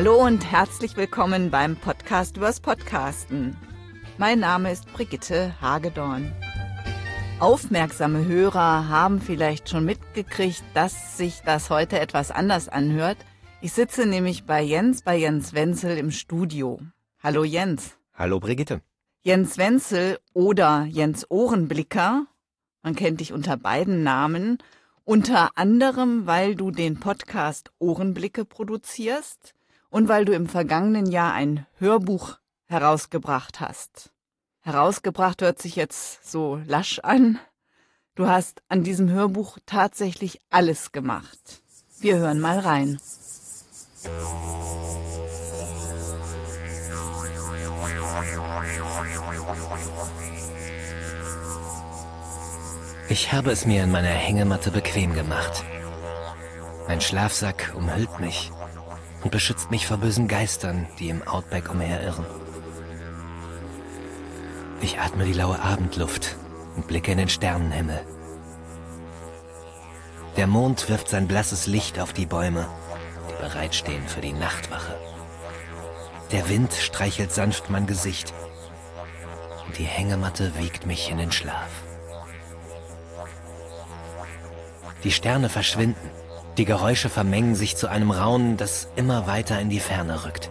Hallo und herzlich willkommen beim Podcast übers Podcasten. Mein Name ist Brigitte Hagedorn. Aufmerksame Hörer haben vielleicht schon mitgekriegt, dass sich das heute etwas anders anhört. Ich sitze nämlich bei Jens, bei Jens Wenzel im Studio. Hallo Jens. Hallo Brigitte. Jens Wenzel oder Jens Ohrenblicker, man kennt dich unter beiden Namen, unter anderem, weil du den Podcast Ohrenblicke produzierst und weil du im vergangenen Jahr ein Hörbuch herausgebracht hast. Herausgebracht hört sich jetzt so lasch an. Du hast an diesem Hörbuch tatsächlich alles gemacht. Wir hören mal rein. Ich habe es mir in meiner Hängematte bequem gemacht. Mein Schlafsack umhüllt mich und beschützt mich vor bösen Geistern, die im Outback umherirren. Ich atme die laue Abendluft und blicke in den Sternenhimmel. Der Mond wirft sein blasses Licht auf die Bäume, die bereitstehen für die Nachtwache. Der Wind streichelt sanft mein Gesicht und die Hängematte wiegt mich in den Schlaf. Die Sterne verschwinden die Geräusche vermengen sich zu einem Raunen, das immer weiter in die Ferne rückt.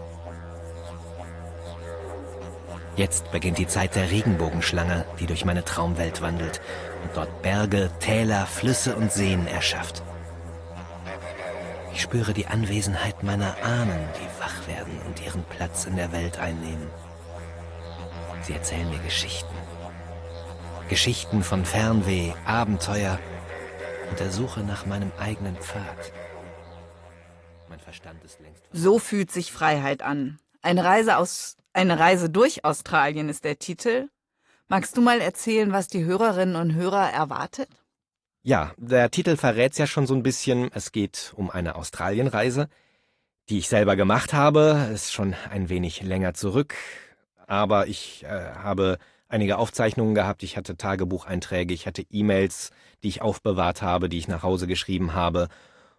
Jetzt beginnt die Zeit der Regenbogenschlange, die durch meine Traumwelt wandelt und dort Berge, Täler, Flüsse und Seen erschafft. Ich spüre die Anwesenheit meiner Ahnen, die wach werden und ihren Platz in der Welt einnehmen. Sie erzählen mir Geschichten. Geschichten von Fernweh, Abenteuer und der Suche nach meinem eigenen Pfad. Mein Verstand ist längst. So fühlt sich Freiheit an. Eine Reise aus, eine Reise durch Australien ist der Titel. Magst du mal erzählen, was die Hörerinnen und Hörer erwartet? Ja, der Titel verrät's ja schon so ein bisschen. Es geht um eine Australienreise, die ich selber gemacht habe. Ist schon ein wenig länger zurück, aber ich äh, habe einige Aufzeichnungen gehabt, ich hatte Tagebucheinträge, ich hatte E-Mails, die ich aufbewahrt habe, die ich nach Hause geschrieben habe.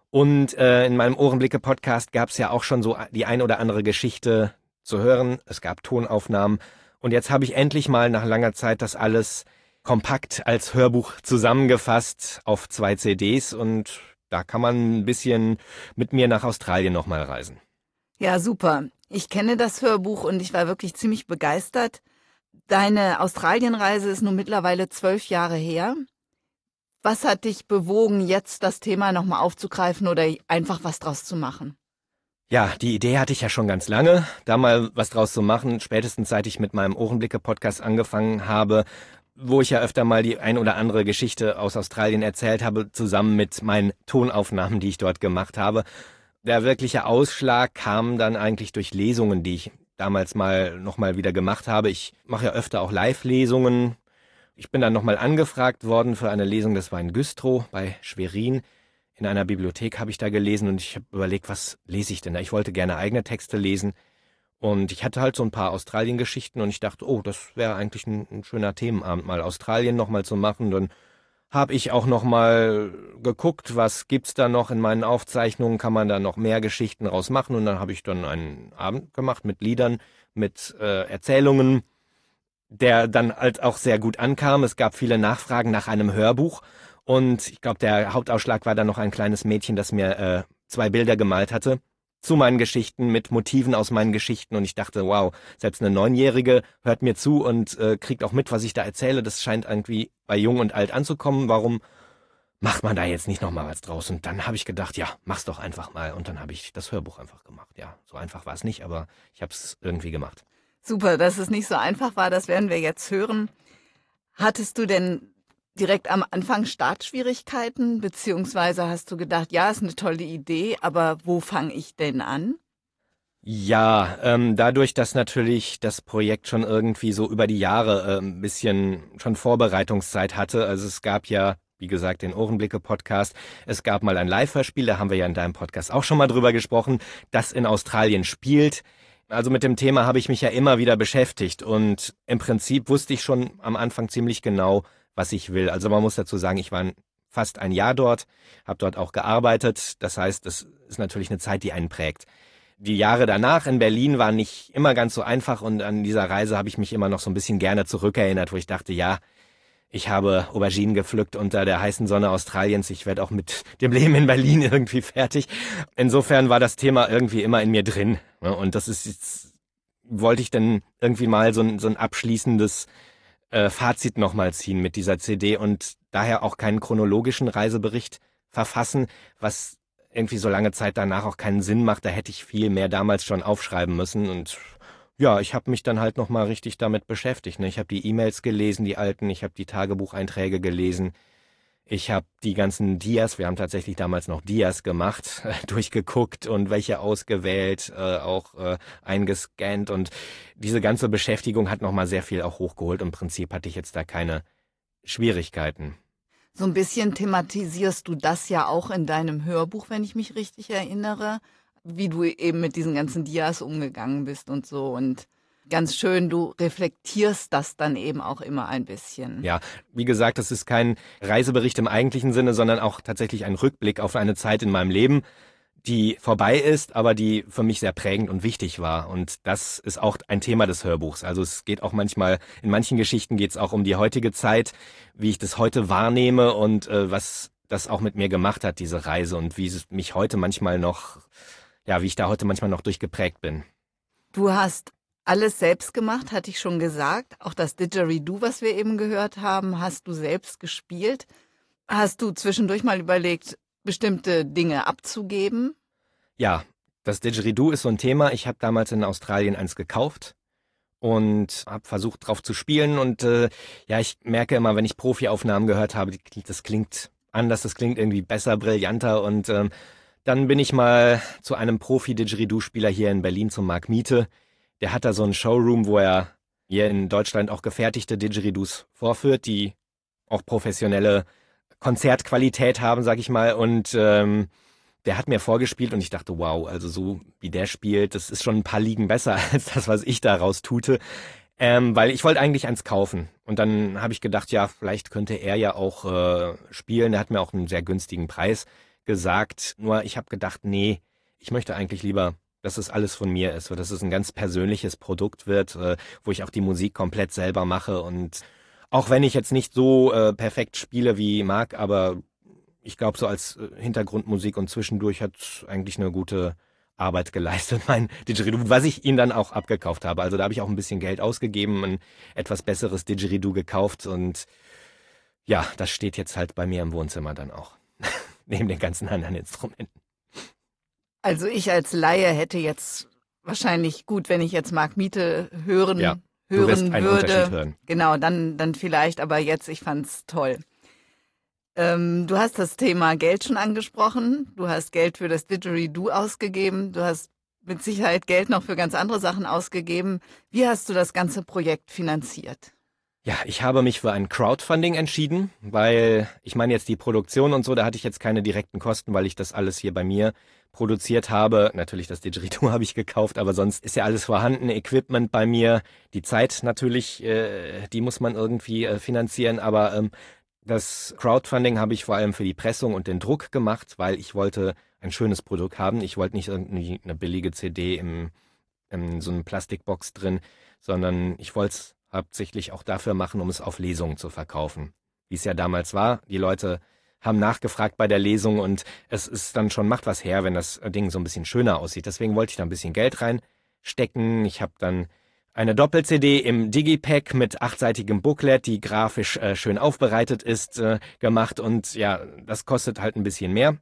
Und äh, in meinem Ohrenblicke-Podcast gab es ja auch schon so die ein oder andere Geschichte zu hören. Es gab Tonaufnahmen. Und jetzt habe ich endlich mal nach langer Zeit das alles kompakt als Hörbuch zusammengefasst auf zwei CDs und da kann man ein bisschen mit mir nach Australien nochmal reisen. Ja, super. Ich kenne das Hörbuch und ich war wirklich ziemlich begeistert. Deine Australienreise ist nun mittlerweile zwölf Jahre her. Was hat dich bewogen, jetzt das Thema nochmal aufzugreifen oder einfach was draus zu machen? Ja, die Idee hatte ich ja schon ganz lange, da mal was draus zu machen, spätestens seit ich mit meinem Ohrenblicke-Podcast angefangen habe, wo ich ja öfter mal die ein oder andere Geschichte aus Australien erzählt habe, zusammen mit meinen Tonaufnahmen, die ich dort gemacht habe. Der wirkliche Ausschlag kam dann eigentlich durch Lesungen, die ich damals mal nochmal wieder gemacht habe. Ich mache ja öfter auch Live-Lesungen. Ich bin dann nochmal angefragt worden für eine Lesung, das war in Güstrow bei Schwerin. In einer Bibliothek habe ich da gelesen und ich habe überlegt, was lese ich denn da? Ich wollte gerne eigene Texte lesen. Und ich hatte halt so ein paar Australien-Geschichten und ich dachte, oh, das wäre eigentlich ein, ein, schöner Themenabend, mal Australien nochmal zu machen. Dann habe ich auch nochmal geguckt, was gibt's da noch in meinen Aufzeichnungen, kann man da noch mehr Geschichten rausmachen und dann habe ich dann einen Abend gemacht mit Liedern, mit äh, Erzählungen, der dann halt auch sehr gut ankam. Es gab viele Nachfragen nach einem Hörbuch und ich glaube, der Hauptausschlag war dann noch ein kleines Mädchen, das mir äh, zwei Bilder gemalt hatte zu meinen Geschichten, mit Motiven aus meinen Geschichten und ich dachte, wow, selbst eine Neunjährige hört mir zu und äh, kriegt auch mit, was ich da erzähle. Das scheint irgendwie bei Jung und Alt anzukommen. Warum macht man da jetzt nicht nochmal was draus? Und dann habe ich gedacht, ja, mach's doch einfach mal. Und dann habe ich das Hörbuch einfach gemacht. Ja, so einfach war es nicht, aber ich habe es irgendwie gemacht. Super, dass es nicht so einfach war, das werden wir jetzt hören. Hattest du denn direkt am Anfang Startschwierigkeiten, beziehungsweise hast du gedacht, ja, ist eine tolle Idee, aber wo fange ich denn an? Ja, ähm, dadurch, dass natürlich das Projekt schon irgendwie so über die Jahre äh, ein bisschen schon Vorbereitungszeit hatte. Also es gab ja, wie gesagt, den Ohrenblicke-Podcast. Es gab mal ein Live-Hörspiel, da haben wir ja in deinem Podcast auch schon mal drüber gesprochen, das in Australien spielt. Also mit dem Thema habe ich mich ja immer wieder beschäftigt und im Prinzip wusste ich schon am Anfang ziemlich genau, was ich will. Also man muss dazu sagen, ich war fast ein Jahr dort, habe dort auch gearbeitet. Das heißt, das ist natürlich eine Zeit, die einen prägt. die Jahre danach in Berlin waren nicht immer ganz so einfach und an dieser Reise habe ich mich immer noch so ein bisschen gerne zurückerinnert, wo ich dachte, ja, ich habe Auberginen gepflückt unter der heißen Sonne Australiens. Ich werde auch mit dem Leben in Berlin irgendwie fertig. Insofern war das Thema irgendwie immer in mir drin. Ne? Und das ist jetzt, wollte ich dann irgendwie mal so ein, so ein abschließendes äh, Fazit nochmal ziehen mit dieser CD und daher auch keinen chronologischen Reisebericht verfassen, was irgendwie so lange Zeit danach auch keinen Sinn macht. Da hätte ich viel mehr damals schon aufschreiben müssen und ja, ich habe mich dann halt nochmal richtig damit beschäftigt. Ne? Ich habe die E-Mails gelesen, die alten, ich habe die Tagebucheinträge gelesen, ich habe die ganzen Dias, wir haben tatsächlich damals noch Dias gemacht, durchgeguckt und welche ausgewählt, äh, auch äh, eingescannt und diese ganze Beschäftigung hat nochmal sehr viel auch hochgeholt. Im Prinzip hatte ich jetzt da keine Schwierigkeiten. So ein bisschen thematisierst du das ja auch in deinem Hörbuch, wenn ich mich richtig erinnere, wie du eben mit diesen ganzen Dias umgegangen bist und so und ganz schön, du reflektierst das dann eben auch immer ein bisschen. Ja, wie gesagt, das ist kein Reisebericht im eigentlichen Sinne, sondern auch tatsächlich ein Rückblick auf eine Zeit in meinem Leben, die vorbei ist, aber die für mich sehr prägend und wichtig war. Und das ist auch ein Thema des Hörbuchs. Also es geht auch manchmal, in manchen Geschichten geht es auch um die heutige Zeit, wie ich das heute wahrnehme und äh, was das auch mit mir gemacht hat, diese Reise und wie es mich heute manchmal noch, ja, wie ich da heute manchmal noch durchgeprägt bin. Du hast alles selbst gemacht, hatte ich schon gesagt. Auch das Didgeridoo, was wir eben gehört haben, hast du selbst gespielt. Hast du zwischendurch mal überlegt, bestimmte Dinge abzugeben? Ja, das Didgeridoo ist so ein Thema. Ich habe damals in Australien eins gekauft und habe versucht drauf zu spielen und äh, ja, ich merke immer, wenn ich Profi-Aufnahmen gehört habe, das klingt anders, das klingt irgendwie besser, brillanter und ähm, dann bin ich mal zu einem Profi-Didgeridoo-Spieler hier in Berlin, zum Marc Miete. Der hat da so einen Showroom, wo er hier in Deutschland auch gefertigte Didgeridoos vorführt, die auch professionelle Konzertqualität haben, sag ich mal. Und ähm, der hat mir vorgespielt und ich dachte, wow, also so wie der spielt, das ist schon ein paar Ligen besser als das, was ich daraus tute. Ähm, weil ich wollte eigentlich eins kaufen. Und dann habe ich gedacht, ja, vielleicht könnte er ja auch äh, spielen. Er hat mir auch einen sehr günstigen Preis gesagt. Nur ich habe gedacht, nee, ich möchte eigentlich lieber, dass es alles von mir ist, dass es ein ganz persönliches Produkt wird, äh, wo ich auch die Musik komplett selber mache und auch wenn ich jetzt nicht so äh, perfekt spiele wie Marc, aber ich glaube, so als äh, Hintergrundmusik und zwischendurch hat eigentlich eine gute Arbeit geleistet, mein Didgeridoo, was ich ihn dann auch abgekauft habe. Also da habe ich auch ein bisschen Geld ausgegeben, ein etwas besseres Didgeridoo gekauft und ja, das steht jetzt halt bei mir im Wohnzimmer dann auch. Neben den ganzen anderen Instrumenten. Also ich als Laie hätte jetzt wahrscheinlich gut, wenn ich jetzt Marc Miete hören ja hören würde. Hören. Genau, dann, dann vielleicht, aber jetzt, ich fand's toll. Ähm, du hast das Thema Geld schon angesprochen. Du hast Geld für das Didgeridoo ausgegeben. Du hast mit Sicherheit Geld noch für ganz andere Sachen ausgegeben. Wie hast du das ganze Projekt finanziert? Ja, ich habe mich für ein Crowdfunding entschieden, weil ich meine jetzt die Produktion und so, da hatte ich jetzt keine direkten Kosten, weil ich das alles hier bei mir produziert habe. Natürlich das Didgeridoo habe ich gekauft, aber sonst ist ja alles vorhanden, Equipment bei mir, die Zeit natürlich, äh, die muss man irgendwie äh, finanzieren, aber ähm, das Crowdfunding habe ich vor allem für die Pressung und den Druck gemacht, weil ich wollte ein schönes Produkt haben. Ich wollte nicht irgendeine billige CD im, in so einem Plastikbox drin, sondern ich wollte es hauptsächlich auch dafür machen, um es auf Lesungen zu verkaufen. Wie es ja damals war, die Leute haben nachgefragt bei der Lesung und es ist dann schon, macht was her, wenn das Ding so ein bisschen schöner aussieht. Deswegen wollte ich da ein bisschen Geld reinstecken. Ich habe dann eine Doppel-CD im Digipack mit achtseitigem Booklet, die grafisch äh, schön aufbereitet ist, äh, gemacht und ja, das kostet halt ein bisschen mehr.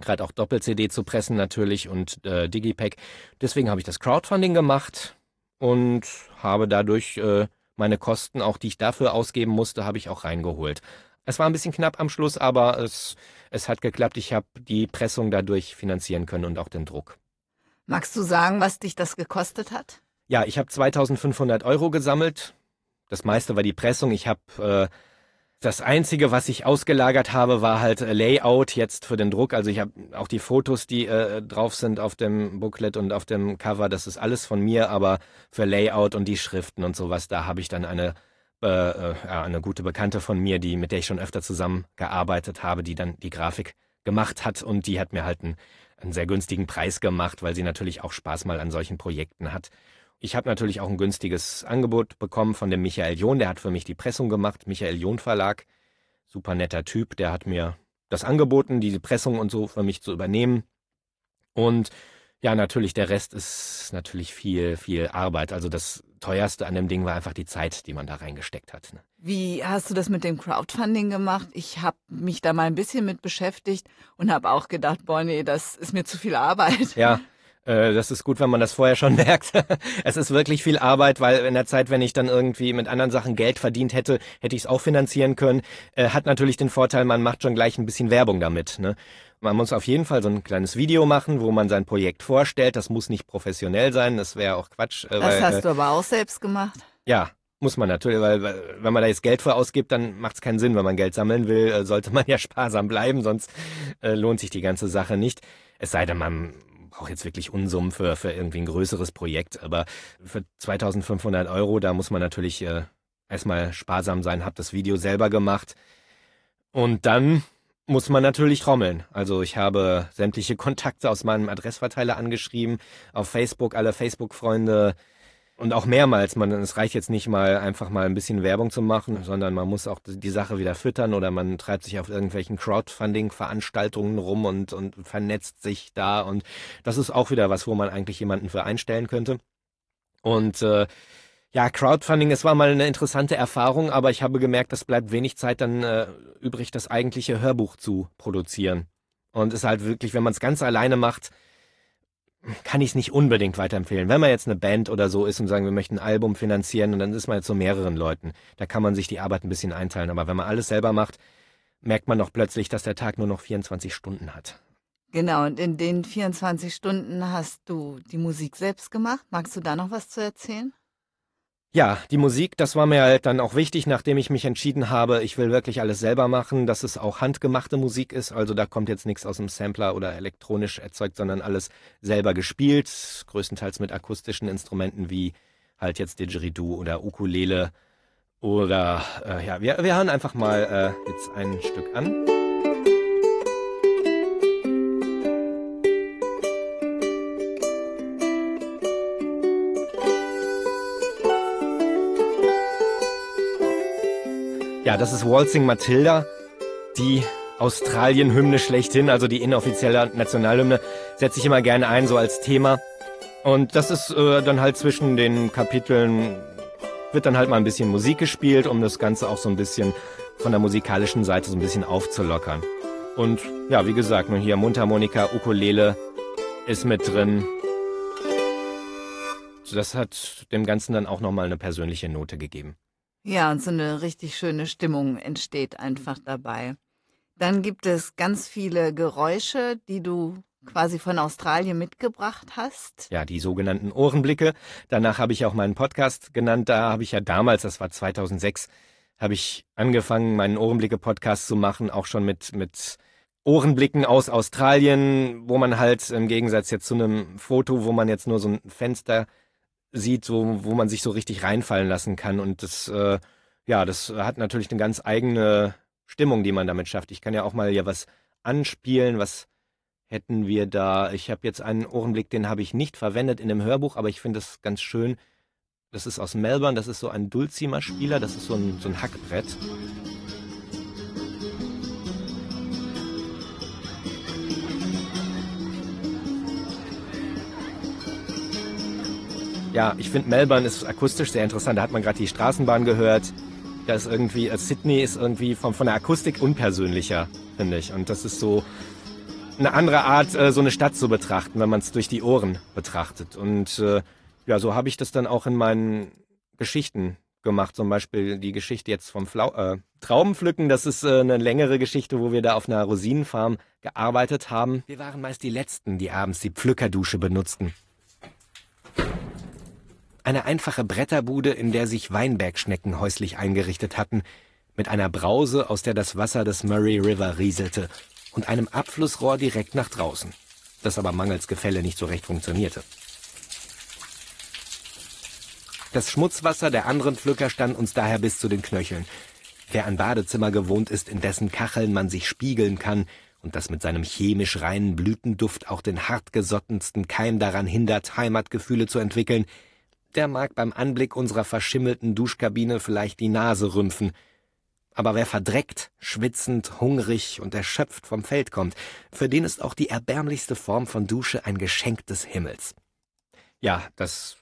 Gerade auch Doppel-CD zu pressen natürlich und äh, Digipack. Deswegen habe ich das Crowdfunding gemacht und habe dadurch äh, meine Kosten, auch die ich dafür ausgeben musste, habe ich auch reingeholt. Es war ein bisschen knapp am Schluss, aber es, es hat geklappt. Ich habe die Pressung dadurch finanzieren können und auch den Druck. Magst du sagen, was dich das gekostet hat? Ja, ich habe 2500 Euro gesammelt. Das meiste war die Pressung. Ich habe äh, das Einzige, was ich ausgelagert habe, war halt Layout jetzt für den Druck. Also ich habe auch die Fotos, die äh, drauf sind auf dem Booklet und auf dem Cover, das ist alles von mir, aber für Layout und die Schriften und sowas, da habe ich dann eine äh, äh, eine gute Bekannte von mir, die mit der ich schon öfter zusammengearbeitet habe, die dann die Grafik gemacht hat und die hat mir halt ein einen sehr günstigen Preis gemacht, weil sie natürlich auch Spaß mal an solchen Projekten hat. Ich habe natürlich auch ein günstiges Angebot bekommen von dem Michael John, der hat für mich die Pressung gemacht, Michael John Verlag. Super netter Typ, der hat mir das angeboten, diese Pressung und so für mich zu übernehmen. Und ja, natürlich, der Rest ist natürlich viel, viel Arbeit. Also das teuerste an dem Ding war einfach die Zeit, die man da reingesteckt hat. Ne? Wie hast du das mit dem Crowdfunding gemacht? Ich habe mich da mal ein bisschen mit beschäftigt und habe auch gedacht, boah, nee, das ist mir zu viel Arbeit. Ja, das ist gut, wenn man das vorher schon merkt. es ist wirklich viel Arbeit, weil in der Zeit, wenn ich dann irgendwie mit anderen Sachen Geld verdient hätte, hätte ich es auch finanzieren können. Äh, hat natürlich den Vorteil, man macht schon gleich ein bisschen Werbung damit. Ne? Man muss auf jeden Fall so ein kleines Video machen, wo man sein Projekt vorstellt. Das muss nicht professionell sein, das wäre auch Quatsch. Äh, das weil, hast du aber auch selbst gemacht. Ja, muss man natürlich, weil, wenn man da jetzt Geld für ausgibt, dann macht es keinen Sinn. Wenn man Geld sammeln will, äh, sollte man ja sparsam bleiben, sonst äh, lohnt sich die ganze Sache nicht. Es sei denn, man braucht jetzt wirklich Unsummen für, für irgendwie ein größeres Projekt. Aber für 2500 Euro, da muss man natürlich äh, erstmal sparsam sein, hab das Video selber gemacht. Und dann muss man natürlich trommeln. Also ich habe sämtliche Kontakte aus meinem Adressverteiler angeschrieben, auf Facebook alle Facebook-Freunde und auch mehrmals. Man, es reicht jetzt nicht mal einfach mal ein bisschen Werbung zu machen, sondern man muss auch die Sache wieder füttern oder man treibt sich auf irgendwelchen Crowdfunding-Veranstaltungen rum und, und vernetzt sich da und das ist auch wieder was, wo man eigentlich jemanden für einstellen könnte. Und äh, ja, Crowdfunding, es war mal eine interessante Erfahrung, aber ich habe gemerkt, es bleibt wenig Zeit dann äh, übrig, das eigentliche Hörbuch zu produzieren. Und es ist halt wirklich, wenn man es ganz alleine macht, kann ich es nicht unbedingt weiterempfehlen. Wenn man jetzt eine Band oder so ist und sagen, wir möchten ein Album finanzieren und dann ist man jetzt so mehreren Leuten, da kann man sich die Arbeit ein bisschen einteilen. Aber wenn man alles selber macht, merkt man doch plötzlich, dass der Tag nur noch 24 Stunden hat. Genau, und in den 24 Stunden hast du die Musik selbst gemacht. Magst du da noch was zu erzählen? Ja, die Musik, das war mir halt dann auch wichtig, nachdem ich mich entschieden habe, ich will wirklich alles selber machen, dass es auch handgemachte Musik ist. Also da kommt jetzt nichts aus dem Sampler oder elektronisch erzeugt, sondern alles selber gespielt, größtenteils mit akustischen Instrumenten wie halt jetzt Didgeridoo oder Ukulele. Oder äh, ja, wir, wir hören einfach mal äh, jetzt ein Stück an. Ja, das ist Waltzing Matilda, die Australien-Hymne schlechthin, also die inoffizielle Nationalhymne, setze ich immer gerne ein, so als Thema. Und das ist äh, dann halt zwischen den Kapiteln, wird dann halt mal ein bisschen Musik gespielt, um das Ganze auch so ein bisschen von der musikalischen Seite so ein bisschen aufzulockern. Und ja, wie gesagt, nur hier Mundharmonika, Ukulele ist mit drin. Das hat dem Ganzen dann auch nochmal eine persönliche Note gegeben. Ja, und so eine richtig schöne Stimmung entsteht einfach dabei. Dann gibt es ganz viele Geräusche, die du quasi von Australien mitgebracht hast. Ja, die sogenannten Ohrenblicke. Danach habe ich auch meinen Podcast genannt. Da habe ich ja damals, das war 2006, habe ich angefangen, meinen Ohrenblicke-Podcast zu machen, auch schon mit, mit Ohrenblicken aus Australien, wo man halt im Gegensatz jetzt zu einem Foto, wo man jetzt nur so ein Fenster sieht, so, wo man sich so richtig reinfallen lassen kann. Und das, äh, ja, das hat natürlich eine ganz eigene Stimmung, die man damit schafft. Ich kann ja auch mal ja was anspielen, was hätten wir da. Ich habe jetzt einen Ohrenblick, den habe ich nicht verwendet in dem Hörbuch, aber ich finde das ganz schön. Das ist aus Melbourne, das ist so ein Dulcimer-Spieler, das ist so ein, so ein Hackbrett. Ja, ich finde Melbourne ist akustisch sehr interessant. Da hat man gerade die Straßenbahn gehört. Da ist irgendwie, äh, Sydney ist irgendwie von, von der Akustik unpersönlicher, finde ich. Und das ist so eine andere Art, äh, so eine Stadt zu betrachten, wenn man es durch die Ohren betrachtet. Und äh, ja, so habe ich das dann auch in meinen Geschichten gemacht. Zum Beispiel die Geschichte jetzt vom Flau äh, Traubenpflücken. Das ist äh, eine längere Geschichte, wo wir da auf einer Rosinenfarm gearbeitet haben. Wir waren meist die Letzten, die abends die Pflückerdusche benutzten. Eine einfache Bretterbude, in der sich Weinbergschnecken häuslich eingerichtet hatten, mit einer Brause, aus der das Wasser des Murray River rieselte, und einem Abflussrohr direkt nach draußen, das aber mangels Gefälle nicht so recht funktionierte. Das Schmutzwasser der anderen Pflücker stand uns daher bis zu den Knöcheln. Wer ein Badezimmer gewohnt ist, in dessen Kacheln man sich spiegeln kann und das mit seinem chemisch reinen Blütenduft auch den hartgesottensten Keim daran hindert, Heimatgefühle zu entwickeln, der mag beim Anblick unserer verschimmelten Duschkabine vielleicht die Nase rümpfen. Aber wer verdreckt, schwitzend, hungrig und erschöpft vom Feld kommt, für den ist auch die erbärmlichste Form von Dusche ein Geschenk des Himmels. Ja, das,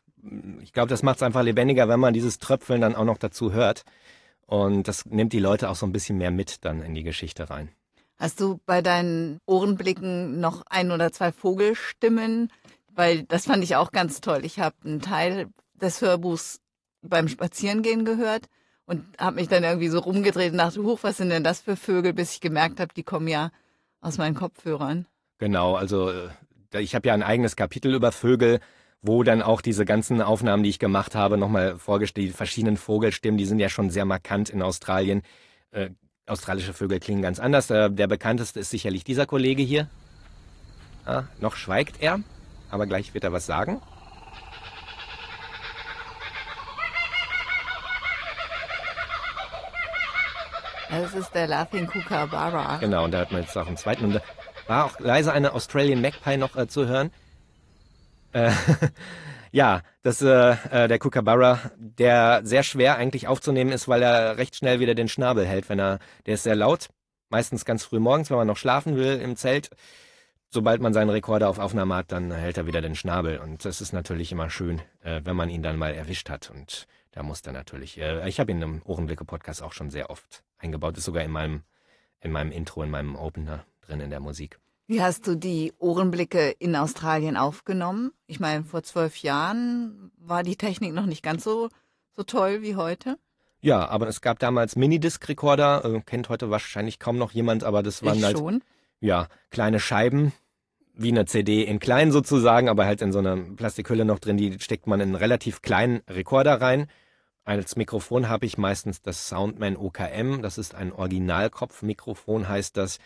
ich glaube, das macht es einfach lebendiger, wenn man dieses Tröpfeln dann auch noch dazu hört. Und das nimmt die Leute auch so ein bisschen mehr mit dann in die Geschichte rein. Hast du bei deinen Ohrenblicken noch ein oder zwei Vogelstimmen? Weil das fand ich auch ganz toll. Ich habe einen Teil des Hörbuchs beim Spazierengehen gehört und habe mich dann irgendwie so rumgedreht und dachte, huch, was sind denn das für Vögel, bis ich gemerkt habe, die kommen ja aus meinen Kopfhörern. Genau, also äh, ich habe ja ein eigenes Kapitel über Vögel, wo dann auch diese ganzen Aufnahmen, die ich gemacht habe, nochmal vorgestellt, die verschiedenen Vogelstimmen, die sind ja schon sehr markant in Australien. Äh, australische Vögel klingen ganz anders. Der, der bekannteste ist sicherlich dieser Kollege hier. Ah, noch schweigt er, aber gleich wird er was sagen. Das ist der Laughing Kookaburra. Genau, und da hat man jetzt auch einen zweiten. Und da war auch leise eine Australian Magpie noch äh, zu hören. Äh, ja, das äh, äh, der Kookaburra, der sehr schwer eigentlich aufzunehmen ist, weil er recht schnell wieder den Schnabel hält, wenn er, der ist sehr laut, meistens ganz früh morgens, wenn man noch schlafen will im Zelt. Sobald man seinen Rekorder auf Aufnahme hat, dann hält er wieder den Schnabel und das ist natürlich immer schön, äh, wenn man ihn dann mal erwischt hat und da muss er natürlich. Äh, ich habe ihn im Ohrenblicke-Podcast auch schon sehr oft eingebaut, ist sogar in meinem, in meinem Intro, in meinem Opener drin in der Musik. Wie hast du die Ohrenblicke in Australien aufgenommen? Ich meine, vor zwölf Jahren war die Technik noch nicht ganz so, so toll wie heute. Ja, aber es gab damals Minidisc-Rekorder, äh, kennt heute wahrscheinlich kaum noch jemand, aber das waren ich halt schon. Ja kleine Scheiben, wie eine CD in klein sozusagen, aber halt in so einer Plastikhülle noch drin, die steckt man in einen relativ kleinen Rekorder rein. Als Mikrofon habe ich meistens das Soundman OKM, das ist ein Originalkopfmikrofon, heißt das.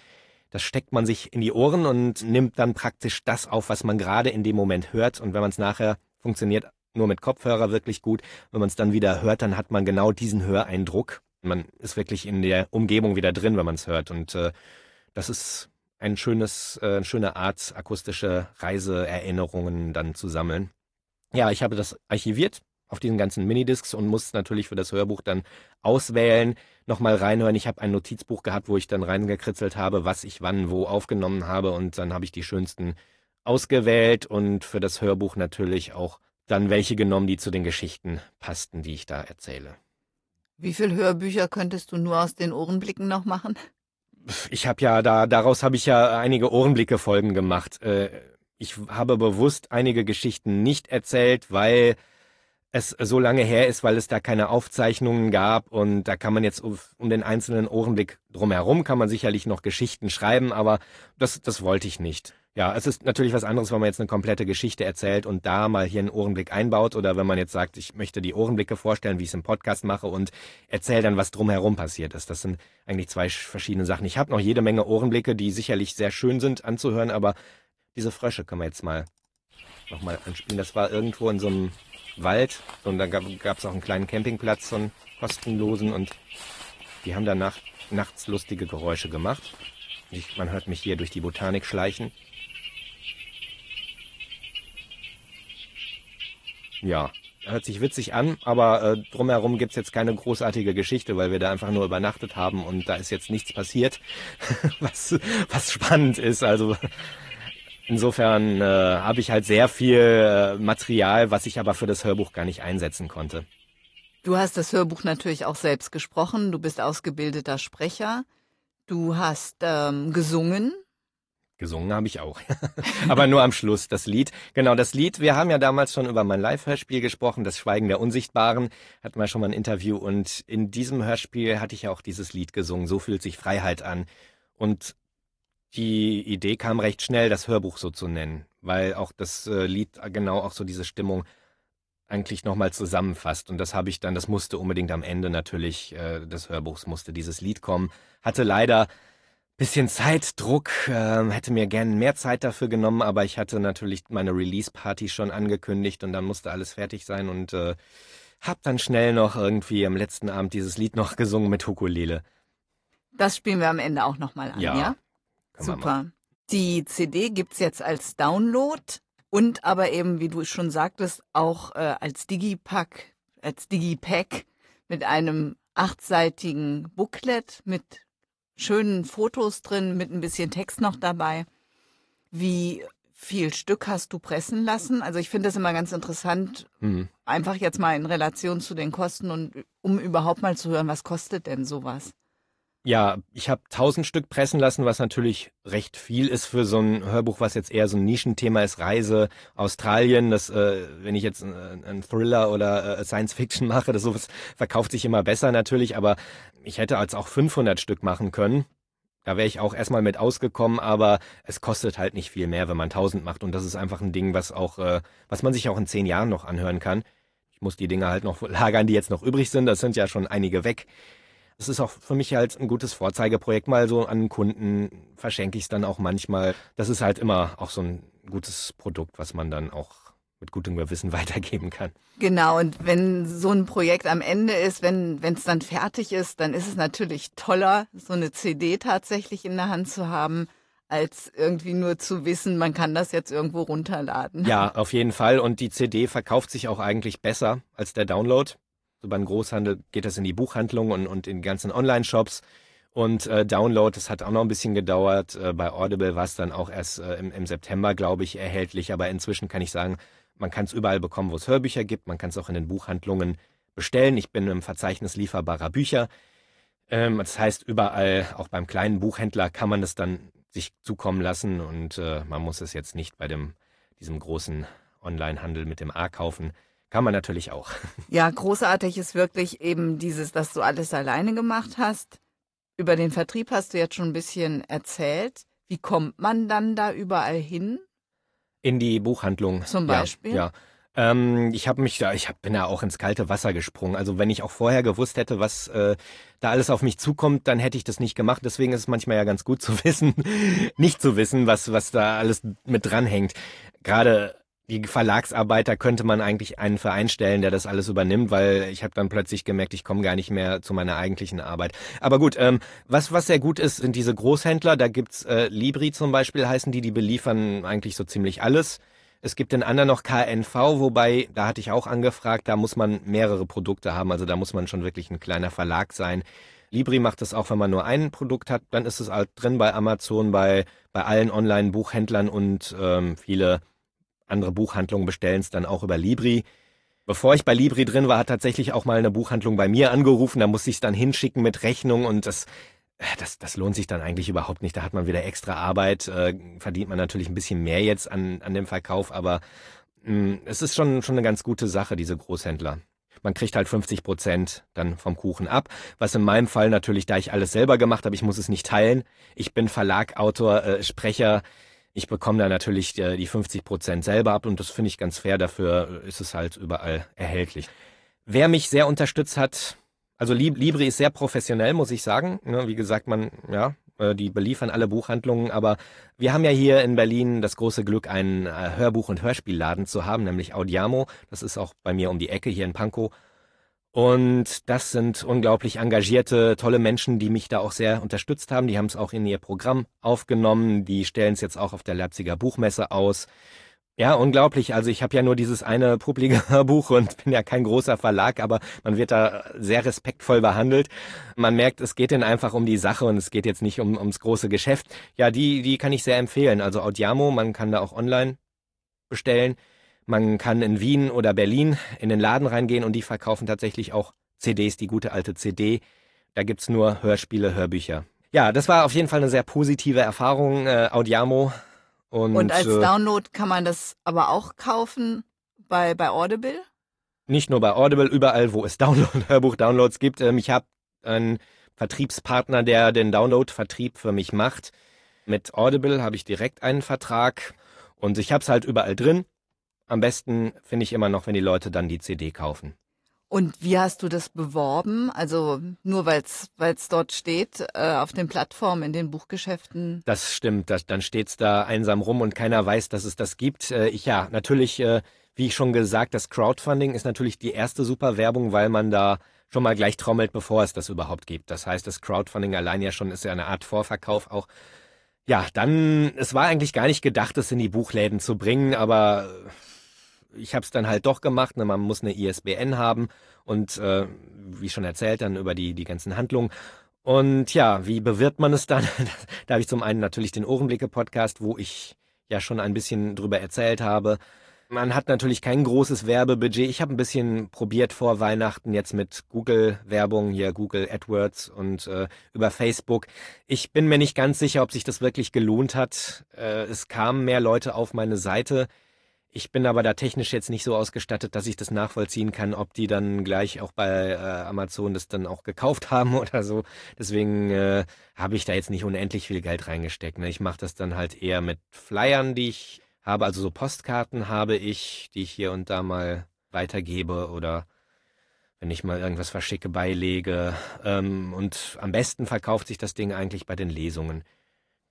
Das steckt man sich in die Ohren und nimmt dann praktisch das auf, was man gerade in dem Moment hört. Und wenn man es nachher funktioniert nur mit Kopfhörer wirklich gut, wenn man es dann wieder hört, dann hat man genau diesen Höreindruck. Man ist wirklich in der Umgebung wieder drin, wenn man es hört. Und äh, das ist ein schönes, äh, eine schöne Art, akustische Reiseerinnerungen dann zu sammeln. Ja, ich habe das archiviert auf diesen ganzen Minidiscs und muss natürlich für das Hörbuch dann auswählen, nochmal reinhören. Ich habe ein Notizbuch gehabt, wo ich dann reingekritzelt habe, was ich wann wo aufgenommen habe und dann habe ich die schönsten ausgewählt und für das Hörbuch natürlich auch dann welche genommen, die zu den Geschichten passten, die ich da erzähle. Wie viele Hörbücher könntest du nur aus den Ohrenblicken noch machen? Ich habe ja da, daraus habe ich ja einige Ohrenblicke-Folgen gemacht. Äh, ich habe bewusst einige Geschichten nicht erzählt, weil es so lange her ist, weil es da keine Aufzeichnungen gab und da kann man jetzt um den einzelnen Ohrenblick drumherum kann man sicherlich noch Geschichten schreiben, aber das, das wollte ich nicht. Ja, es ist natürlich was anderes, wenn man jetzt eine komplette Geschichte erzählt und da mal hier einen Ohrenblick einbaut oder wenn man jetzt sagt, ich möchte die Ohrenblicke vorstellen, wie ich es im Podcast mache und erzähle dann, was drumherum passiert ist. Das sind eigentlich zwei verschiedene Sachen. Ich habe noch jede Menge Ohrenblicke, die sicherlich sehr schön sind anzuhören, aber diese Frösche können wir jetzt mal nochmal anspielen. Das war irgendwo in so einem Wald und da gab es auch einen kleinen Campingplatz, so einen kostenlosen und die haben danach nachts lustige Geräusche gemacht. Ich, man hört mich hier durch die Botanik schleichen. Ja, hört sich witzig an, aber äh, drumherum gibt's jetzt keine großartige Geschichte, weil wir da einfach nur übernachtet haben und da ist jetzt nichts passiert, was, was spannend ist. Also Insofern äh, habe ich halt sehr viel äh, Material, was ich aber für das Hörbuch gar nicht einsetzen konnte. Du hast das Hörbuch natürlich auch selbst gesprochen. Du bist ausgebildeter Sprecher. Du hast ähm, gesungen. Gesungen habe ich auch. aber nur am Schluss das Lied. Genau, das Lied. Wir haben ja damals schon über mein Live-Hörspiel gesprochen, das Schweigen der Unsichtbaren. Hatten wir schon mal ein Interview und in diesem Hörspiel hatte ich ja auch dieses Lied gesungen. So fühlt sich Freiheit an. Und die Idee kam recht schnell, das Hörbuch so zu nennen, weil auch das äh, Lied genau auch so diese Stimmung eigentlich nochmal zusammenfasst. Und das habe ich dann, das musste unbedingt am Ende natürlich äh, des Hörbuchs musste dieses Lied kommen. Hatte leider bisschen Zeitdruck, äh, hätte mir gern mehr Zeit dafür genommen, aber ich hatte natürlich meine Release-Party schon angekündigt und dann musste alles fertig sein und äh, hab dann schnell noch irgendwie am letzten Abend dieses Lied noch gesungen mit Hukulele. Das spielen wir am Ende auch nochmal an, ja? ja? Super. Die CD gibt's jetzt als Download und aber eben, wie du schon sagtest, auch äh, als Digipack, als Digipack mit einem achtseitigen Booklet mit schönen Fotos drin, mit ein bisschen Text noch dabei. Wie viel Stück hast du pressen lassen? Also ich finde das immer ganz interessant, mhm. einfach jetzt mal in Relation zu den Kosten und um überhaupt mal zu hören, was kostet denn sowas? Ja, ich habe tausend Stück pressen lassen, was natürlich recht viel ist für so ein Hörbuch, was jetzt eher so ein Nischenthema ist, Reise, Australien. Das, äh, wenn ich jetzt einen äh, Thriller oder äh, Science Fiction mache, das sowas verkauft sich immer besser natürlich, aber ich hätte als auch 500 Stück machen können. Da wäre ich auch erstmal mit ausgekommen, aber es kostet halt nicht viel mehr, wenn man 1000 macht. Und das ist einfach ein Ding, was auch, äh, was man sich auch in zehn Jahren noch anhören kann. Ich muss die Dinge halt noch lagern, die jetzt noch übrig sind. Das sind ja schon einige weg. Es ist auch für mich halt ein gutes Vorzeigeprojekt. Mal so an Kunden verschenke ich es dann auch manchmal. Das ist halt immer auch so ein gutes Produkt, was man dann auch mit gutem Gewissen weitergeben kann. Genau, und wenn so ein Projekt am Ende ist, wenn es dann fertig ist, dann ist es natürlich toller, so eine CD tatsächlich in der Hand zu haben, als irgendwie nur zu wissen, man kann das jetzt irgendwo runterladen. Ja, auf jeden Fall. Und die CD verkauft sich auch eigentlich besser als der Download. So beim Großhandel geht das in die Buchhandlung und, und in die ganzen Online-Shops. Und äh, Download, das hat auch noch ein bisschen gedauert. Äh, bei Audible war es dann auch erst äh, im, im September, glaube ich, erhältlich. Aber inzwischen kann ich sagen, man kann es überall bekommen, wo es Hörbücher gibt. Man kann es auch in den Buchhandlungen bestellen. Ich bin im Verzeichnis lieferbarer Bücher. Ähm, das heißt, überall, auch beim kleinen Buchhändler, kann man es dann sich zukommen lassen und äh, man muss es jetzt nicht bei dem, diesem großen Online-Handel mit dem A kaufen. Kann man natürlich auch. Ja, großartig ist wirklich eben dieses, dass du alles alleine gemacht hast. Über den Vertrieb hast du jetzt schon ein bisschen erzählt. Wie kommt man dann da überall hin? In die Buchhandlung. Zum Beispiel? Ja. ja. Ähm, ich habe mich da, ich hab, bin ja auch ins kalte Wasser gesprungen. Also wenn ich auch vorher gewusst hätte, was äh, da alles auf mich zukommt, dann hätte ich das nicht gemacht. Deswegen ist es manchmal ja ganz gut zu wissen, nicht zu wissen, was, was da alles mit dranhängt. Gerade die Verlagsarbeiter könnte man eigentlich einen Verein stellen, der das alles übernimmt, weil ich habe dann plötzlich gemerkt, ich komme gar nicht mehr zu meiner eigentlichen Arbeit. Aber gut, ähm, was, was sehr gut ist, sind diese Großhändler. Da gibt's äh, Libri zum Beispiel, heißen die, die beliefern eigentlich so ziemlich alles. Es gibt den anderen noch KNV, wobei, da hatte ich auch angefragt, da muss man mehrere Produkte haben, also da muss man schon wirklich ein kleiner Verlag sein. Libri macht das auch, wenn man nur ein Produkt hat, dann ist es halt drin bei Amazon, bei, bei allen Online-Buchhändlern und ähm, viele andere Buchhandlungen bestellen es dann auch über Libri. Bevor ich bei Libri drin war, hat tatsächlich auch mal eine Buchhandlung bei mir angerufen. Da musste ich es dann hinschicken mit Rechnung und das, das, das lohnt sich dann eigentlich überhaupt nicht. Da hat man wieder extra Arbeit, äh, verdient man natürlich ein bisschen mehr jetzt an, an dem Verkauf, aber mh, mm, es ist schon, schon eine ganz gute Sache, diese Großhändler. Man kriegt halt 50 Prozent dann vom Kuchen ab. Was in meinem Fall natürlich, da ich alles selber gemacht habe, ich muss es nicht teilen. Ich bin Verlag, Autor, äh, Sprecher. Ich bekomme da natürlich äh, die 50 Prozent selber ab und das finde ich ganz fair. Dafür ist es halt überall erhältlich. Wer mich sehr unterstützt hat, also Libri ist sehr professionell, muss ich sagen. Ne, wie gesagt, man, ja, äh, die beliefern alle Buchhandlungen, aber wir haben ja hier in Berlin das große Glück, einen äh, Hörbuch- und Hörspielladen zu haben, nämlich Audiamo. Das ist auch bei mir um die Ecke hier in Pankow. Und das sind unglaublich engagierte, tolle Menschen, die mich da auch sehr unterstützt haben. Die haben es auch in ihr Programm aufgenommen. Die stellen es jetzt auch auf der Leipziger Buchmesse aus. Ja, unglaublich. Also ich habe ja nur dieses eine publige Buch und bin ja kein großer Verlag, aber man wird da sehr respektvoll behandelt. Man merkt, es geht ihnen einfach um die Sache und es geht jetzt nicht um, ums große Geschäft. Ja, die, die kann ich sehr empfehlen. Also Audiamo, man kann da auch online bestellen. Man kann in Wien oder Berlin in den Laden reingehen und die verkaufen tatsächlich auch CDs, die gute alte CD. Da gibt's nur Hörspiele, Hörbücher. Ja, das war auf jeden Fall eine sehr positive Erfahrung, äh, Audiamo. Und, und als äh, Download kann man das aber auch kaufen bei, bei Audible? Nicht nur bei Audible, überall, wo es Download, Hörbuch-Downloads gibt. Ähm, ich habe einen Vertriebspartner, der den Download-Vertrieb für mich macht. Mit Audible habe ich direkt einen Vertrag und ich habe es halt überall drin. Am besten finde ich immer noch, wenn die Leute dann die CD kaufen. Und wie hast du das beworben? Also nur weil es dort steht, äh, auf den Plattformen, in den Buchgeschäften? Das stimmt, das, dann steht's da einsam rum und keiner weiß, dass es das gibt. Äh, ich ja, natürlich, äh, wie ich schon gesagt, das Crowdfunding ist natürlich die erste super Werbung, weil man da schon mal gleich trommelt, bevor es das überhaupt gibt. Das heißt, das Crowdfunding allein ja schon ist ja eine Art Vorverkauf auch ja, dann, es war eigentlich gar nicht gedacht, das in die Buchläden zu bringen, aber ich habe es dann halt doch gemacht. Ne? Man muss eine ISBN haben und äh, wie schon erzählt, dann über die, die ganzen Handlungen. Und ja, wie bewirbt man es dann? da habe ich zum einen natürlich den Ohrenblicke-Podcast, wo ich ja schon ein bisschen drüber erzählt habe. Man hat natürlich kein großes Werbebudget. Ich habe ein bisschen probiert vor Weihnachten jetzt mit Google-Werbung, hier Google AdWords und äh, über Facebook. Ich bin mir nicht ganz sicher, ob sich das wirklich gelohnt hat. Äh, es kamen mehr Leute auf meine Seite. Ich bin aber da technisch jetzt nicht so ausgestattet, dass ich das nachvollziehen kann, ob die dann gleich auch bei äh, Amazon das dann auch gekauft haben oder so. Deswegen äh, habe ich da jetzt nicht unendlich viel Geld reingesteckt. Ne? Ich mache das dann halt eher mit Flyern, die ich habe, also so Postkarten habe ich, die ich hier und da mal weitergebe oder wenn ich mal irgendwas verschicke, beilege. Ähm, und am besten verkauft sich das Ding eigentlich bei den Lesungen.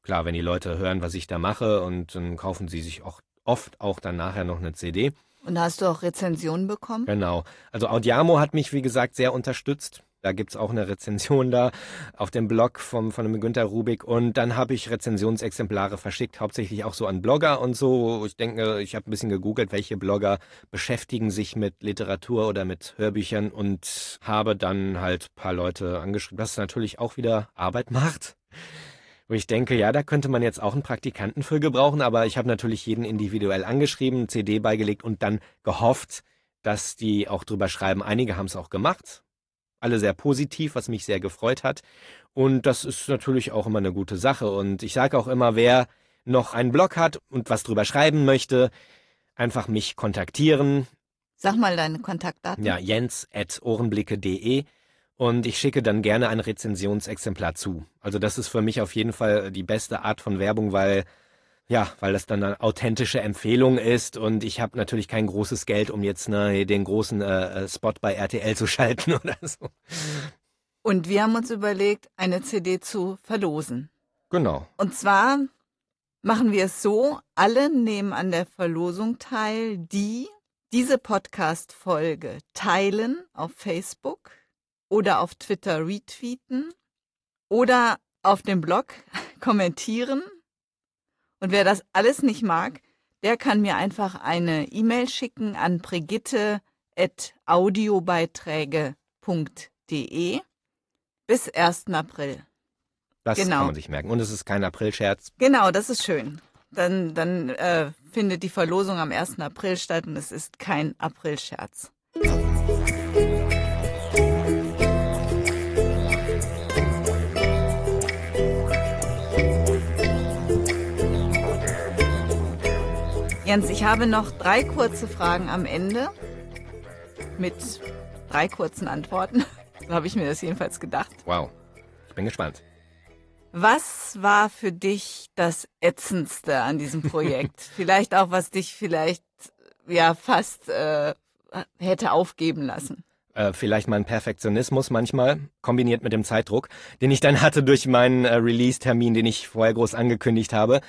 Klar, wenn die Leute hören, was ich da mache, und dann kaufen sie sich auch oft auch dann nachher noch eine CD. Und hast du auch Rezensionen bekommen? Genau. Also Audiamo hat mich, wie gesagt, sehr unterstützt. Da gibt's auch eine Rezension da auf dem Blog vom, von dem Günter Rubik. Und dann habe ich Rezensionsexemplare verschickt, hauptsächlich auch so an Blogger und so. Ich denke, ich habe ein bisschen gegoogelt, welche Blogger beschäftigen sich mit Literatur oder mit Hörbüchern und habe dann halt paar Leute angeschrieben, was natürlich auch wieder Arbeit macht wo ich denke, ja, da könnte man jetzt auch einen Praktikanten für gebrauchen, aber ich habe natürlich jeden individuell angeschrieben, CD beigelegt und dann gehofft, dass die auch drüber schreiben. Einige haben es auch gemacht, alle sehr positiv, was mich sehr gefreut hat. Und das ist natürlich auch immer eine gute Sache. Und ich sage auch immer, wer noch einen Blog hat und was drüber schreiben möchte, einfach mich kontaktieren. Sag mal deine Kontaktdaten. Ja, jens.ohrenblicke.de und ich schicke dann gerne ein Rezensionsexemplar zu. Also das ist für mich auf jeden Fall die beste Art von Werbung, weil ja, weil das dann eine authentische Empfehlung ist und ich habe natürlich kein großes Geld, um jetzt ne, den großen äh, Spot bei RTL zu schalten oder so. Und wir haben uns überlegt, eine CD zu verlosen. Genau. Und zwar machen wir es so, alle nehmen an der Verlosung teil, die diese Podcast-Folge teilen auf Facebook oder auf Twitter retweeten oder auf dem Blog kommentieren. Und wer das alles nicht mag, der kann mir einfach eine E-Mail schicken an brigitte.audiobeiträge.de bis 1. April. Das genau. kann man sich merken. Und es ist kein Aprilscherz. Genau, das ist schön. Dann, dann äh, findet die Verlosung am 1. April statt und es ist kein Aprilscherz. Jens, ich habe noch drei kurze Fragen am Ende mit drei kurzen Antworten. So habe ich mir das jedenfalls gedacht. Wow, ich bin gespannt. Was war für dich das Ätzendste an diesem Projekt? vielleicht auch, was dich vielleicht ja fast äh, hätte aufgeben lassen? Äh, vielleicht mein Perfektionismus manchmal, kombiniert mit dem Zeitdruck, den ich dann hatte durch meinen äh, Release-Termin, den ich vorher groß angekündigt habe.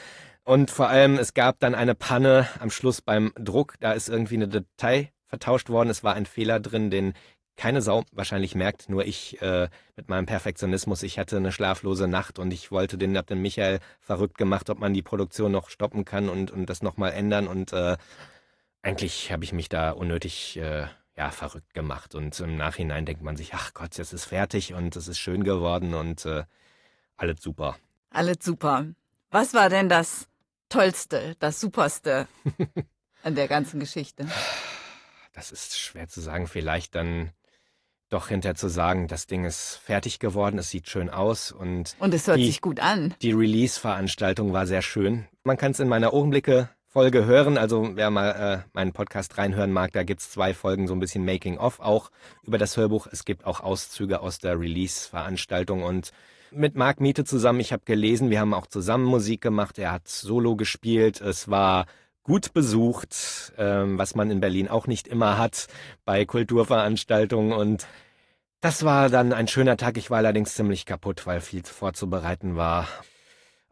Und vor allem, es gab dann eine Panne am Schluss beim Druck. Da ist irgendwie eine Datei vertauscht worden. Es war ein Fehler drin, den keine Sau wahrscheinlich merkt, nur ich äh, mit meinem Perfektionismus. Ich hatte eine schlaflose Nacht und ich wollte den, hab den Michael verrückt gemacht, ob man die Produktion noch stoppen kann und, und das nochmal ändern. Und äh, eigentlich habe ich mich da unnötig äh, ja, verrückt gemacht. Und im Nachhinein denkt man sich, ach Gott, jetzt ist fertig und es ist schön geworden und äh, alles super. Alles super. Was war denn das Tollste, das Superste an der ganzen Geschichte? Das ist schwer zu sagen. Vielleicht dann doch hinterher zu sagen, das Ding ist fertig geworden, es sieht schön aus und und es hört die, sich gut an. Die Release-Veranstaltung war sehr schön. Man kann es in meiner Ohrenblicke-Folge hören. Also wer mal äh, meinen Podcast reinhören mag, da gibt es zwei Folgen, so ein bisschen Making-of auch über das Hörbuch. Es gibt auch Auszüge aus der Release-Veranstaltung und mit Marc Miete zusammen. Ich habe gelesen, wir haben auch zusammen Musik gemacht. Er hat Solo gespielt. Es war gut besucht, ähm, was man in Berlin auch nicht immer hat bei Kulturveranstaltungen. Und das war dann ein schöner Tag. Ich war allerdings ziemlich kaputt, weil viel vorzubereiten war.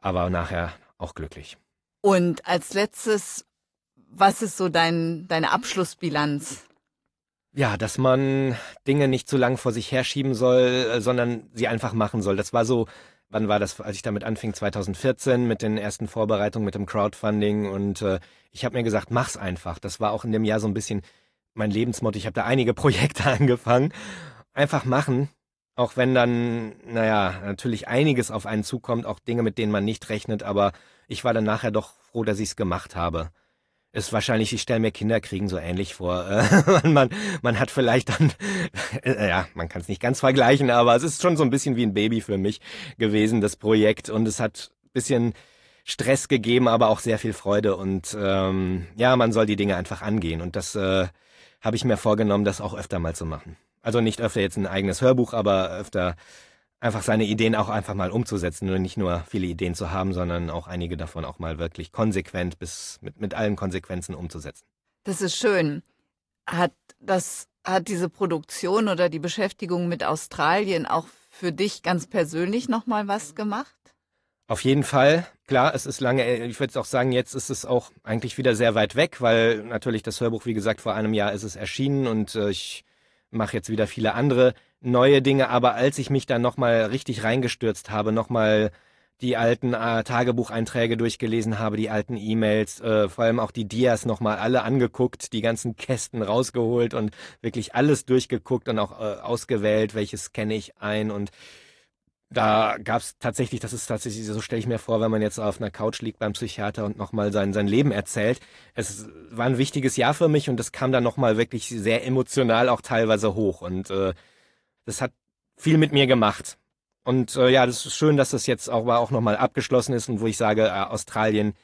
Aber nachher auch glücklich. Und als letztes, was ist so dein, deine Abschlussbilanz? Ja, dass man Dinge nicht zu lang vor sich herschieben soll, äh, sondern sie einfach machen soll. Das war so wann war das, als ich damit anfing, 2014 mit den ersten Vorbereitungen mit dem Crowdfunding und äh, ich habe mir gesagt, mach's einfach. Das war auch in dem Jahr so ein bisschen mein Lebensmotto. Ich habe da einige Projekte angefangen. Einfach machen, auch wenn dann, naja, natürlich einiges auf einen zukommt, auch Dinge, mit denen man nicht rechnet, aber ich war dann nachher doch froh, dass ich es gemacht habe ist wahrscheinlich, ich stelle mir Kinderkriegen so ähnlich vor. man, man hat vielleicht dann, äh, ja, man kann es nicht ganz vergleichen, aber es ist schon so ein bisschen wie ein Baby für mich gewesen, das Projekt. Und es hat bisschen Stress gegeben, aber auch sehr viel Freude. Und ähm, ja, man soll die Dinge einfach angehen. Und das äh, habe ich mir vorgenommen, das auch öfter mal zu machen. Also nicht öfter jetzt ein eigenes Hörbuch, aber öfter einfach seine Ideen auch einfach mal umzusetzen und nicht nur viele Ideen zu haben, sondern auch einige davon auch mal wirklich konsequent bis mit, mit allen Konsequenzen umzusetzen. Das ist schön. Hat das, hat diese Produktion oder die Beschäftigung mit Australien auch für dich ganz persönlich nochmal was gemacht? Auf jeden Fall. Klar, es ist lange, ich würde auch sagen, jetzt ist es auch eigentlich wieder sehr weit weg, weil natürlich das Hörbuch, wie gesagt, vor einem Jahr ist es erschienen und äh, ich mache jetzt wieder viele andere neue Dinge, aber als ich mich dann nochmal richtig reingestürzt habe, nochmal die alten äh, Tagebucheinträge durchgelesen habe, die alten E-Mails, äh, vor allem auch die Dias nochmal alle angeguckt, die ganzen Kästen rausgeholt und wirklich alles durchgeguckt und auch äh, ausgewählt, welches kenne ich ein und da gab es tatsächlich, das ist tatsächlich, so stelle ich mir vor, wenn man jetzt auf einer Couch liegt beim Psychiater und nochmal sein, sein Leben erzählt. Es war ein wichtiges Jahr für mich und das kam dann nochmal wirklich sehr emotional auch teilweise hoch und äh, das hat viel mit mir gemacht. Und äh, ja, das ist schön, dass das jetzt auch, auch nochmal abgeschlossen ist und wo ich sage, äh, Australien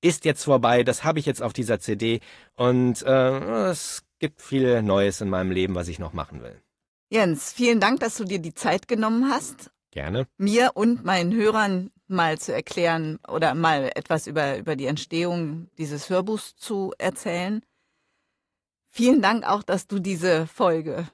ist jetzt vorbei, das habe ich jetzt auf dieser CD und äh, es gibt viel Neues in meinem Leben, was ich noch machen will. Jens, vielen Dank, dass du dir die Zeit genommen hast. Gerne. Mir und meinen Hörern mal zu erklären oder mal etwas über, über die Entstehung dieses Hörbuchs zu erzählen. Vielen Dank auch, dass du diese Folge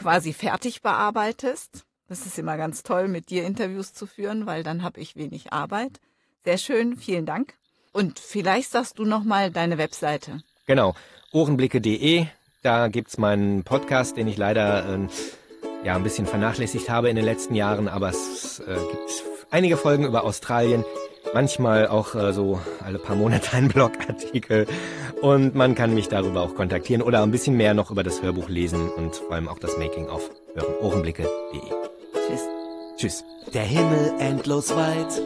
quasi fertig bearbeitest. Das ist immer ganz toll, mit dir Interviews zu führen, weil dann habe ich wenig Arbeit. Sehr schön, vielen Dank. Und vielleicht sagst du noch mal deine Webseite. Genau, ohrenblicke.de. Da gibt's meinen Podcast, den ich leider äh, ja ein bisschen vernachlässigt habe in den letzten Jahren, aber es äh, gibt einige Folgen über Australien, manchmal auch äh, so alle paar Monate ein Blogartikel und man kann mich darüber auch kontaktieren oder ein bisschen mehr noch über das Hörbuch lesen und vor allem auch das Making-of hören. Ohrenblicke.de. Tschüss. Tschüss. Der Himmel endlos weit,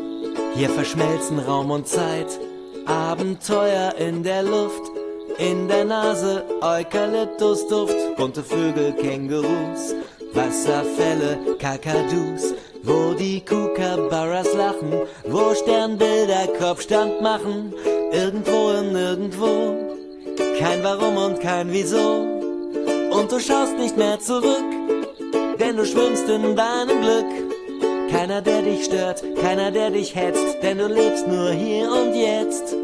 hier verschmelzen Raum und Zeit, Abenteuer in der Luft, in der Nase Eukalyptusduft, bunte Vögel, Kängurus, Wasserfälle, Kakadus, wo die Kookaburras lachen, wo Sternbilder Kopfstand machen, irgendwo im Nirgendwo, kein Warum und kein Wieso. Und du schaust nicht mehr zurück, denn du schwimmst in deinem Glück. Keiner, der dich stört, keiner, der dich hetzt, denn du lebst nur hier und jetzt.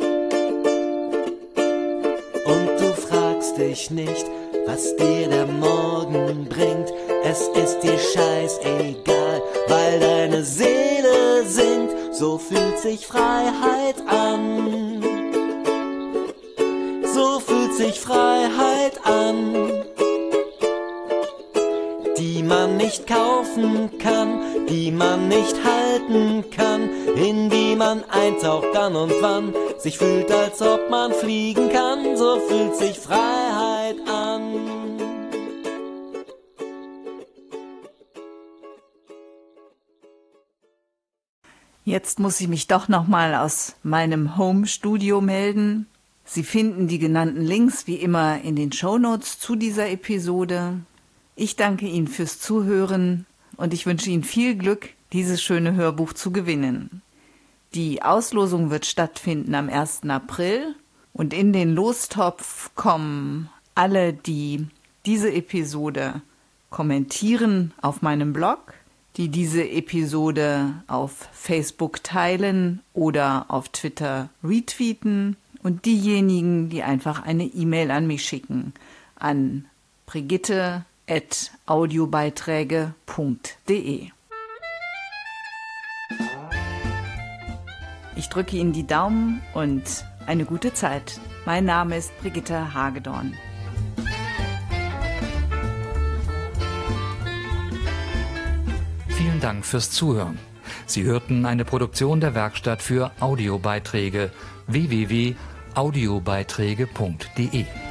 Und du fragst dich nicht, was dir der Morgen bringt, es ist dir scheißegal, weil deine Seele singt, so fühlt sich Freiheit an. Sich Freiheit an, die man nicht kaufen kann, die man nicht halten kann, in die man eintaucht dann und wann, sich fühlt, als ob man fliegen kann, so fühlt sich Freiheit an. Jetzt muss ich mich doch noch mal aus meinem Home Studio melden. Sie finden die genannten Links wie immer in den Show Notes zu dieser Episode. Ich danke Ihnen fürs Zuhören und ich wünsche Ihnen viel Glück, dieses schöne Hörbuch zu gewinnen. Die Auslosung wird stattfinden am 1. April und in den Lostopf kommen alle, die diese Episode kommentieren auf meinem Blog die diese Episode auf Facebook teilen oder auf Twitter retweeten und diejenigen, die einfach eine E-Mail an mich schicken an brigitte.audiobeiträge.de. Ich drücke Ihnen die Daumen und eine gute Zeit. Mein Name ist Brigitte Hagedorn. Vielen Dank fürs Zuhören. Sie hörten eine Produktion der Werkstatt für Audiobeiträge www.audiobeiträge.de.